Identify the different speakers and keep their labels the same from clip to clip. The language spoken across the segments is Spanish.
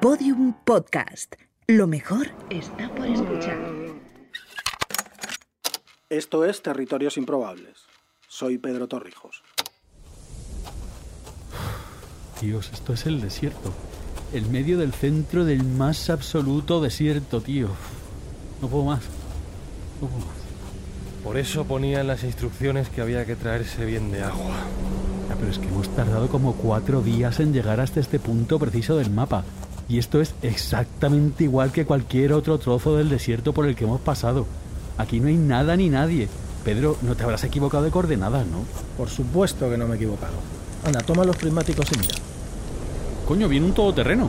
Speaker 1: Podium Podcast. Lo mejor está por escuchar.
Speaker 2: Esto es Territorios Improbables. Soy Pedro Torrijos.
Speaker 3: Dios, esto es el desierto. El medio del centro del más absoluto desierto, tío. No puedo más. No puedo más.
Speaker 4: Por eso ponía en las instrucciones que había que traerse bien de agua.
Speaker 3: Ya, pero es que hemos tardado como cuatro días en llegar hasta este punto preciso del mapa. Y esto es exactamente igual que cualquier otro trozo del desierto por el que hemos pasado. Aquí no hay nada ni nadie. Pedro, no te habrás equivocado de coordenadas, ¿no?
Speaker 5: Por supuesto que no me he equivocado. Anda, toma los prismáticos y mira.
Speaker 3: Coño, viene un todoterreno.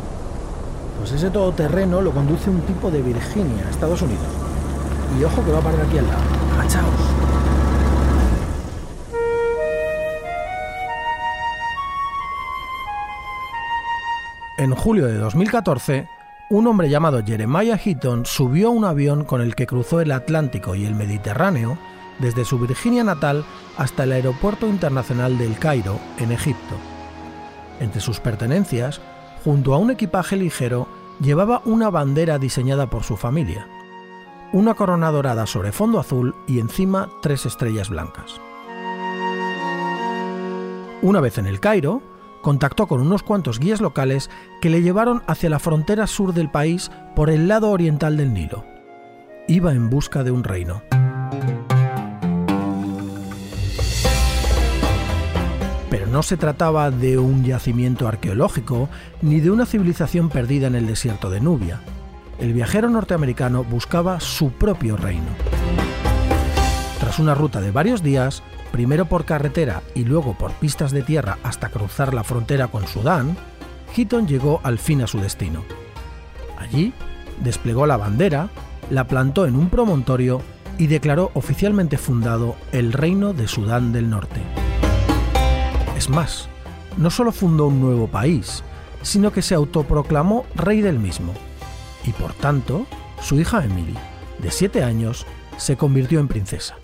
Speaker 5: Pues ese todoterreno lo conduce un tipo de Virginia, Estados Unidos. Y ojo que va a parar aquí al lado. Agachaos. En julio de 2014, un hombre llamado Jeremiah Heaton subió a un avión con el que cruzó el Atlántico y el Mediterráneo desde su Virginia natal hasta el Aeropuerto Internacional del Cairo, en Egipto. Entre sus pertenencias, junto a un equipaje ligero, llevaba una bandera diseñada por su familia, una corona dorada sobre fondo azul y encima tres estrellas blancas. Una vez en el Cairo, contactó con unos cuantos guías locales que le llevaron hacia la frontera sur del país por el lado oriental del Nilo. Iba en busca de un reino. Pero no se trataba de un yacimiento arqueológico ni de una civilización perdida en el desierto de Nubia. El viajero norteamericano buscaba su propio reino. Tras una ruta de varios días, primero por carretera y luego por pistas de tierra hasta cruzar la frontera con Sudán, Heaton llegó al fin a su destino. Allí, desplegó la bandera, la plantó en un promontorio y declaró oficialmente fundado el Reino de Sudán del Norte. Es más, no solo fundó un nuevo país, sino que se autoproclamó rey del mismo. Y por tanto, su hija Emily, de 7 años, se convirtió en princesa.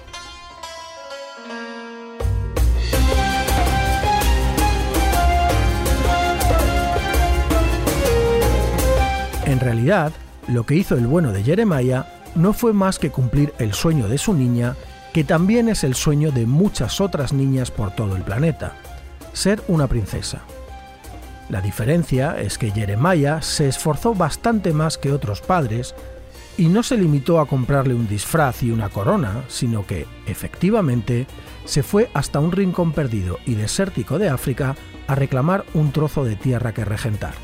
Speaker 5: En realidad, lo que hizo el bueno de Jeremiah no fue más que cumplir el sueño de su niña, que también es el sueño de muchas otras niñas por todo el planeta, ser una princesa. La diferencia es que Jeremiah se esforzó bastante más que otros padres y no se limitó a comprarle un disfraz y una corona, sino que, efectivamente, se fue hasta un rincón perdido y desértico de África a reclamar un trozo de tierra que regentar.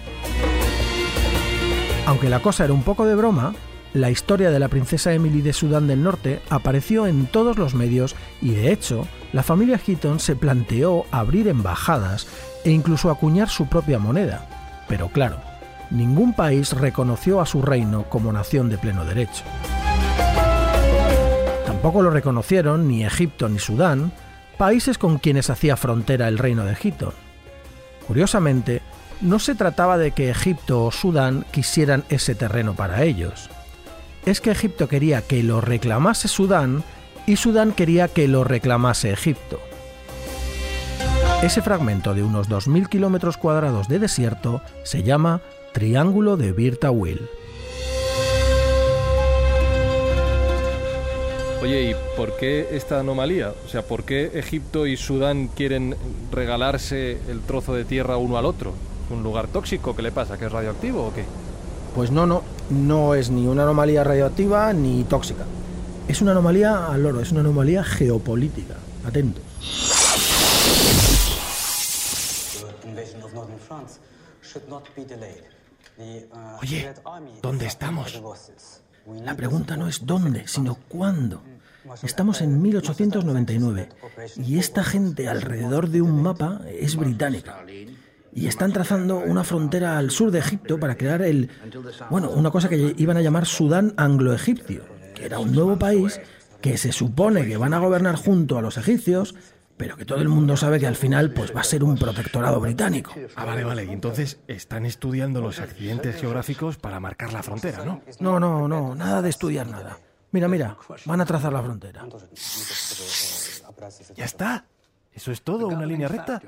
Speaker 5: Aunque la cosa era un poco de broma, la historia de la princesa Emily de Sudán del Norte apareció en todos los medios y de hecho, la familia Heaton se planteó abrir embajadas e incluso acuñar su propia moneda. Pero claro, ningún país reconoció a su reino como nación de pleno derecho. Tampoco lo reconocieron ni Egipto ni Sudán, países con quienes hacía frontera el reino de Heaton. Curiosamente, no se trataba de que Egipto o Sudán quisieran ese terreno para ellos. Es que Egipto quería que lo reclamase Sudán y Sudán quería que lo reclamase Egipto. Ese fragmento de unos 2.000 kilómetros cuadrados de desierto se llama Triángulo de Birtawil.
Speaker 4: Oye, ¿y por qué esta anomalía? O sea, ¿por qué Egipto y Sudán quieren regalarse el trozo de tierra uno al otro? ¿Un lugar tóxico? ¿Qué le pasa? ¿Que es radioactivo o qué?
Speaker 5: Pues no, no, no es ni una anomalía radioactiva ni tóxica. Es una anomalía al oro, es una anomalía geopolítica. Atentos.
Speaker 6: Oye, ¿dónde estamos?
Speaker 5: La pregunta no es dónde, sino cuándo. Estamos en 1899 y esta gente alrededor de un mapa es británica. Y están trazando una frontera al sur de Egipto para crear el, bueno, una cosa que iban a llamar Sudán anglo-egipcio, que era un nuevo país que se supone que van a gobernar junto a los egipcios, pero que todo el mundo sabe que al final pues va a ser un protectorado británico.
Speaker 6: Ah, vale, vale. Y entonces están estudiando los accidentes geográficos para marcar la frontera, ¿no?
Speaker 5: No, no, no, nada de estudiar nada. Mira, mira, van a trazar la frontera.
Speaker 6: Ya está. ¿Eso es todo? ¿Una línea recta?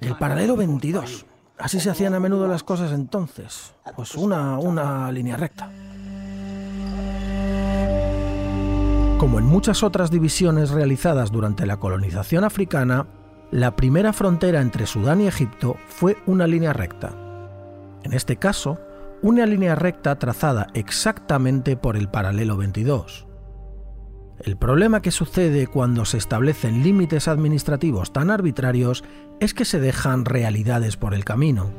Speaker 5: El paralelo 22. Así se hacían a menudo las cosas entonces. Pues una, una línea recta. Como en muchas otras divisiones realizadas durante la colonización africana, la primera frontera entre Sudán y Egipto fue una línea recta. En este caso, una línea recta trazada exactamente por el paralelo 22. El problema que sucede cuando se establecen límites administrativos tan arbitrarios es que se dejan realidades por el camino.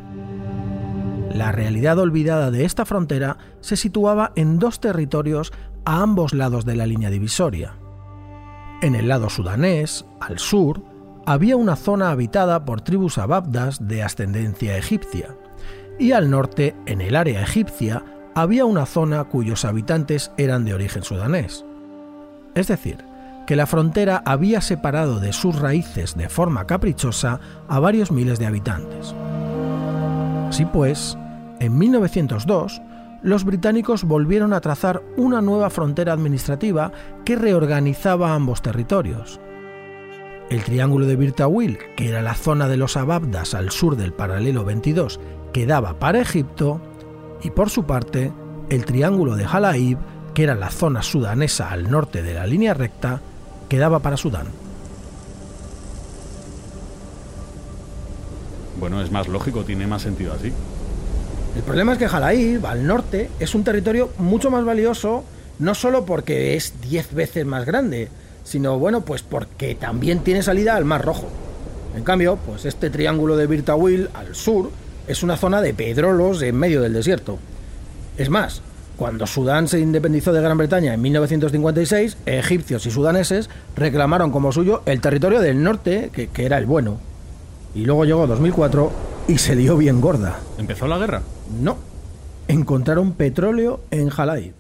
Speaker 5: La realidad olvidada de esta frontera se situaba en dos territorios a ambos lados de la línea divisoria. En el lado sudanés, al sur, había una zona habitada por tribus ababdas de ascendencia egipcia, y al norte, en el área egipcia, había una zona cuyos habitantes eran de origen sudanés. Es decir, que la frontera había separado de sus raíces de forma caprichosa a varios miles de habitantes. Así pues, en 1902, los británicos volvieron a trazar una nueva frontera administrativa que reorganizaba ambos territorios. El triángulo de Birtawil, que era la zona de los Ababdas al sur del paralelo 22, quedaba para Egipto, y por su parte, el triángulo de Halaib, que era la zona sudanesa al norte de la línea recta, quedaba para Sudán.
Speaker 3: Bueno, es más lógico, tiene más sentido así.
Speaker 5: El problema es que Jalaib, al norte, es un territorio mucho más valioso, no solo porque es 10 veces más grande, sino bueno, pues porque también tiene salida al Mar Rojo. En cambio, pues este triángulo de Birtawil al sur es una zona de pedrolos en medio del desierto. Es más, cuando Sudán se independizó de Gran Bretaña en 1956, egipcios y sudaneses reclamaron como suyo el territorio del norte, que, que era el bueno. Y luego llegó 2004 y se dio bien gorda.
Speaker 3: ¿Empezó la guerra?
Speaker 5: No. Encontraron petróleo en Jalaib.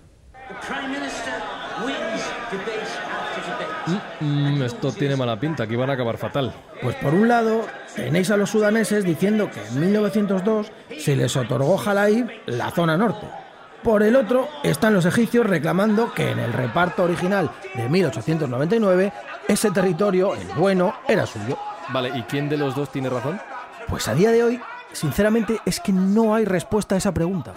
Speaker 4: Mm, esto tiene mala pinta, aquí van a acabar fatal.
Speaker 5: Pues por un lado, tenéis a los sudaneses diciendo que en 1902 se les otorgó Jalaib la zona norte. Por el otro, están los egipcios reclamando que en el reparto original de 1899 ese territorio, el bueno, era suyo.
Speaker 4: Vale, ¿y quién de los dos tiene razón?
Speaker 5: Pues a día de hoy, sinceramente, es que no hay respuesta a esa pregunta.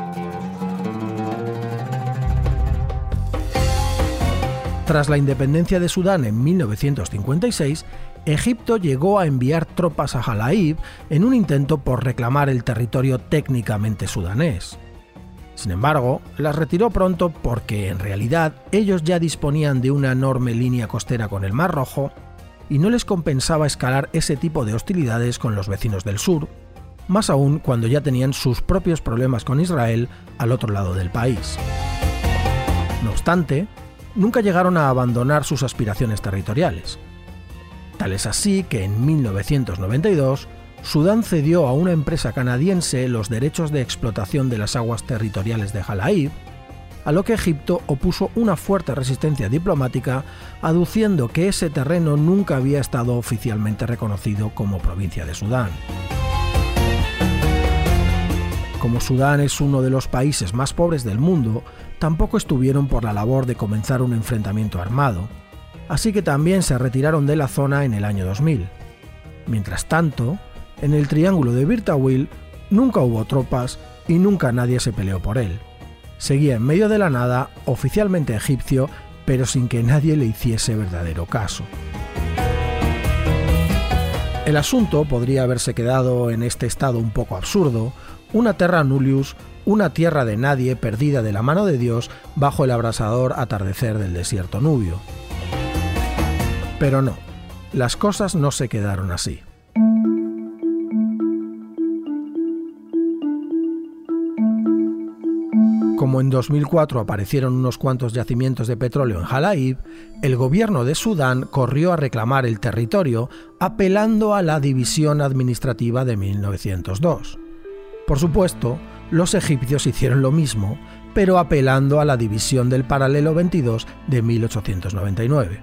Speaker 5: Tras la independencia de Sudán en 1956, Egipto llegó a enviar tropas a Jalaib en un intento por reclamar el territorio técnicamente sudanés. Sin embargo, las retiró pronto porque en realidad ellos ya disponían de una enorme línea costera con el Mar Rojo y no les compensaba escalar ese tipo de hostilidades con los vecinos del sur, más aún cuando ya tenían sus propios problemas con Israel al otro lado del país. No obstante, nunca llegaron a abandonar sus aspiraciones territoriales. Tal es así que en 1992 Sudán cedió a una empresa canadiense los derechos de explotación de las aguas territoriales de Jalaib, a lo que Egipto opuso una fuerte resistencia diplomática, aduciendo que ese terreno nunca había estado oficialmente reconocido como provincia de Sudán. Como Sudán es uno de los países más pobres del mundo, tampoco estuvieron por la labor de comenzar un enfrentamiento armado, así que también se retiraron de la zona en el año 2000. Mientras tanto, en el Triángulo de Birtawil nunca hubo tropas y nunca nadie se peleó por él. Seguía en medio de la nada, oficialmente egipcio, pero sin que nadie le hiciese verdadero caso. El asunto podría haberse quedado en este estado un poco absurdo, una terra nullius, una tierra de nadie perdida de la mano de Dios bajo el abrasador atardecer del desierto nubio. Pero no, las cosas no se quedaron así. Como en 2004 aparecieron unos cuantos yacimientos de petróleo en Jalaib, el gobierno de Sudán corrió a reclamar el territorio apelando a la división administrativa de 1902. Por supuesto, los egipcios hicieron lo mismo, pero apelando a la división del paralelo 22 de 1899.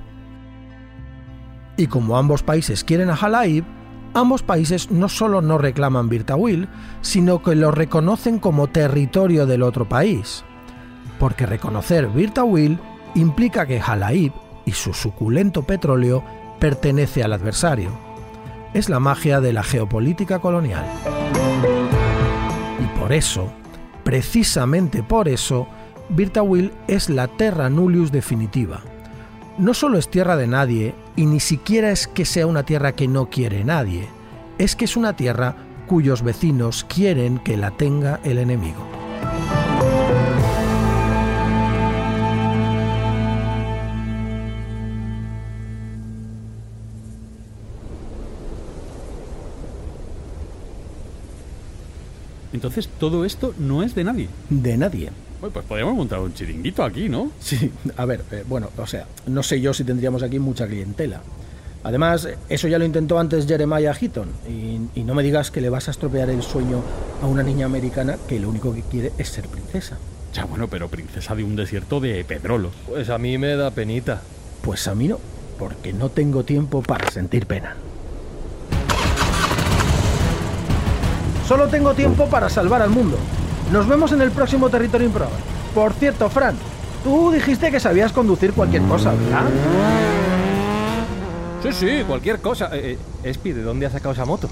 Speaker 5: Y como ambos países quieren a Jalaib, ambos países no solo no reclaman Birtawil, sino que lo reconocen como territorio del otro país. Porque reconocer Birtawil implica que Jalaib y su suculento petróleo pertenece al adversario. Es la magia de la geopolítica colonial. Por eso, precisamente por eso, Virtawil es la terra nullius definitiva. No solo es tierra de nadie, y ni siquiera es que sea una tierra que no quiere nadie, es que es una tierra cuyos vecinos quieren que la tenga el enemigo.
Speaker 3: Entonces todo esto no es de nadie.
Speaker 5: De nadie.
Speaker 3: Pues podríamos montar un chiringuito aquí, ¿no?
Speaker 5: Sí, a ver, eh, bueno, o sea, no sé yo si tendríamos aquí mucha clientela. Además, eso ya lo intentó antes Jeremiah Heaton. Y, y no me digas que le vas a estropear el sueño a una niña americana que lo único que quiere es ser princesa.
Speaker 3: Ya bueno, pero princesa de un desierto de pedrolos.
Speaker 4: Pues a mí me da penita.
Speaker 5: Pues a mí no, porque no tengo tiempo para sentir pena. Solo tengo tiempo para salvar al mundo. Nos vemos en el próximo territorio improbable. Por cierto, Fran, tú dijiste que sabías conducir cualquier cosa, ¿verdad?
Speaker 4: Sí, sí, cualquier cosa. Eh, eh, Espi, ¿de dónde has sacado esa moto?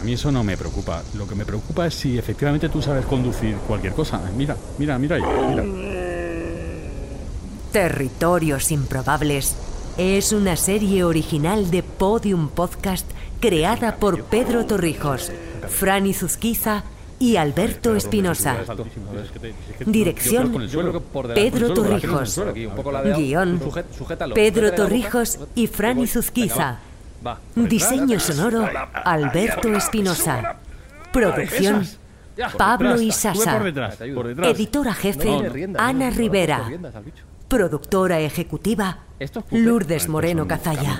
Speaker 3: A mí eso no me preocupa. Lo que me preocupa es si efectivamente tú sabes conducir cualquier cosa. Mira, mira, mira ahí, mira.
Speaker 1: Territorios Improbables es una serie original de Podium Podcast creada por Pedro Torrijos, Franny Zuzquiza y Alberto Espinosa. Dirección Pedro Torrijos. Guión Pedro Torrijos y Franny Zuzquiza. Diseño sonoro Alberto Espinosa. Producción Pablo Isasa. Editora jefe Ana Rivera. Productora ejecutiva Lourdes Moreno Cazalla.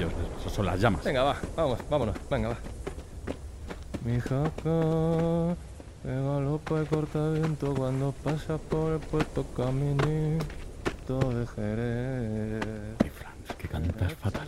Speaker 3: Son las llamas.
Speaker 4: Venga, va, vamos, vámonos, venga, va. Mi jaca pega lopa y corta viento cuando pasa por el puerto caminito de Jerez.
Speaker 3: Ay, Fran, es que cantas fatal.